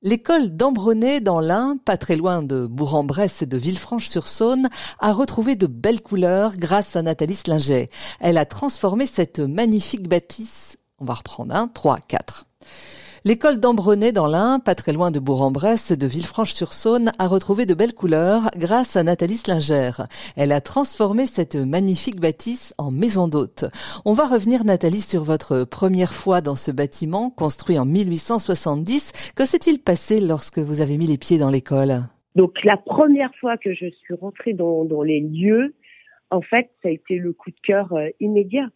L'école d'Ambronay dans l'Ain, pas très loin de Bourg-en-Bresse et de Villefranche-sur-Saône, a retrouvé de belles couleurs grâce à Nathalie Slinger. Elle a transformé cette magnifique bâtisse. On va reprendre un, trois, quatre. L'école d'Ambronay dans l'Ain, pas très loin de Bourg-en-Bresse et de Villefranche-sur-Saône, a retrouvé de belles couleurs grâce à Nathalie Slinger. Elle a transformé cette magnifique bâtisse en maison d'hôte. On va revenir, Nathalie, sur votre première fois dans ce bâtiment, construit en 1870. Que s'est-il passé lorsque vous avez mis les pieds dans l'école? Donc la première fois que je suis rentrée dans, les lieux, en fait, ça a été le coup de cœur euh, immédiat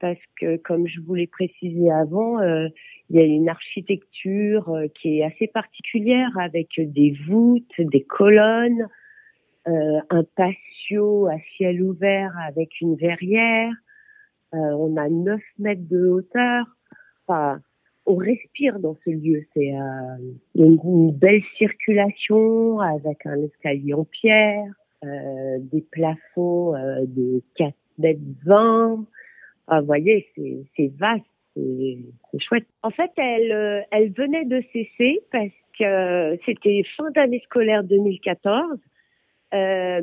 parce que, comme je vous l'ai précisé avant, euh, il y a une architecture euh, qui est assez particulière avec des voûtes, des colonnes, euh, un patio à ciel ouvert avec une verrière. Euh, on a 9 mètres de hauteur. Enfin, on respire dans ce lieu. C'est euh, une, une, belle circulation avec un escalier en pierre, euh, des plafonds de 4 mètres 20. Ah, vous voyez, c'est vaste c'est chouette. En fait, elle, euh, elle venait de cesser parce que c'était fin d'année scolaire 2014. Euh,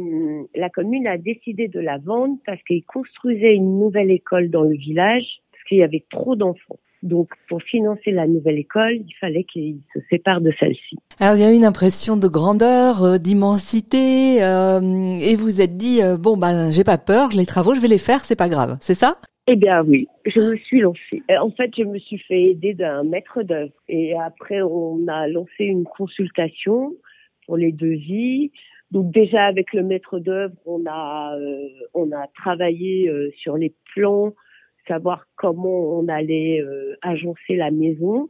la commune a décidé de la vendre parce qu'ils construisaient une nouvelle école dans le village parce qu'il y avait trop d'enfants. Donc, pour financer la nouvelle école, il fallait qu'ils se séparent de celle-ci. Alors, il y a une impression de grandeur, euh, d'immensité, euh, et vous êtes dit bon, ben, j'ai pas peur, les travaux, je vais les faire, c'est pas grave, c'est ça? Eh bien oui, je me suis lancée. Euh, en fait, je me suis fait aider d'un maître d'œuvre. Et après, on a lancé une consultation pour les devis. Donc déjà avec le maître d'œuvre, on a euh, on a travaillé euh, sur les plans, savoir comment on allait agencer la maison.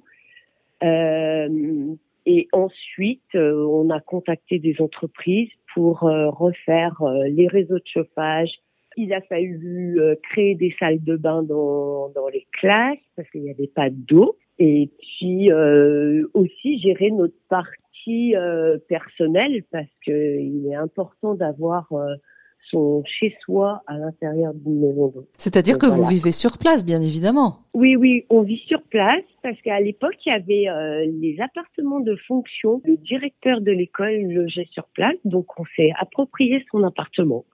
et ensuite, on a contacté des entreprises pour refaire les réseaux de chauffage, il a fallu euh, créer des salles de bain dans, dans les classes parce qu'il n'y avait pas d'eau. Et puis euh, aussi gérer notre partie euh, personnelle parce qu'il est important d'avoir euh, son chez-soi à l'intérieur d'une maison. C'est-à-dire que vous vivez sur place, bien évidemment. Oui, oui, on vit sur place parce qu'à l'époque, il y avait euh, les appartements de fonction. Le directeur de l'école logeait sur place, donc on s'est approprié son appartement.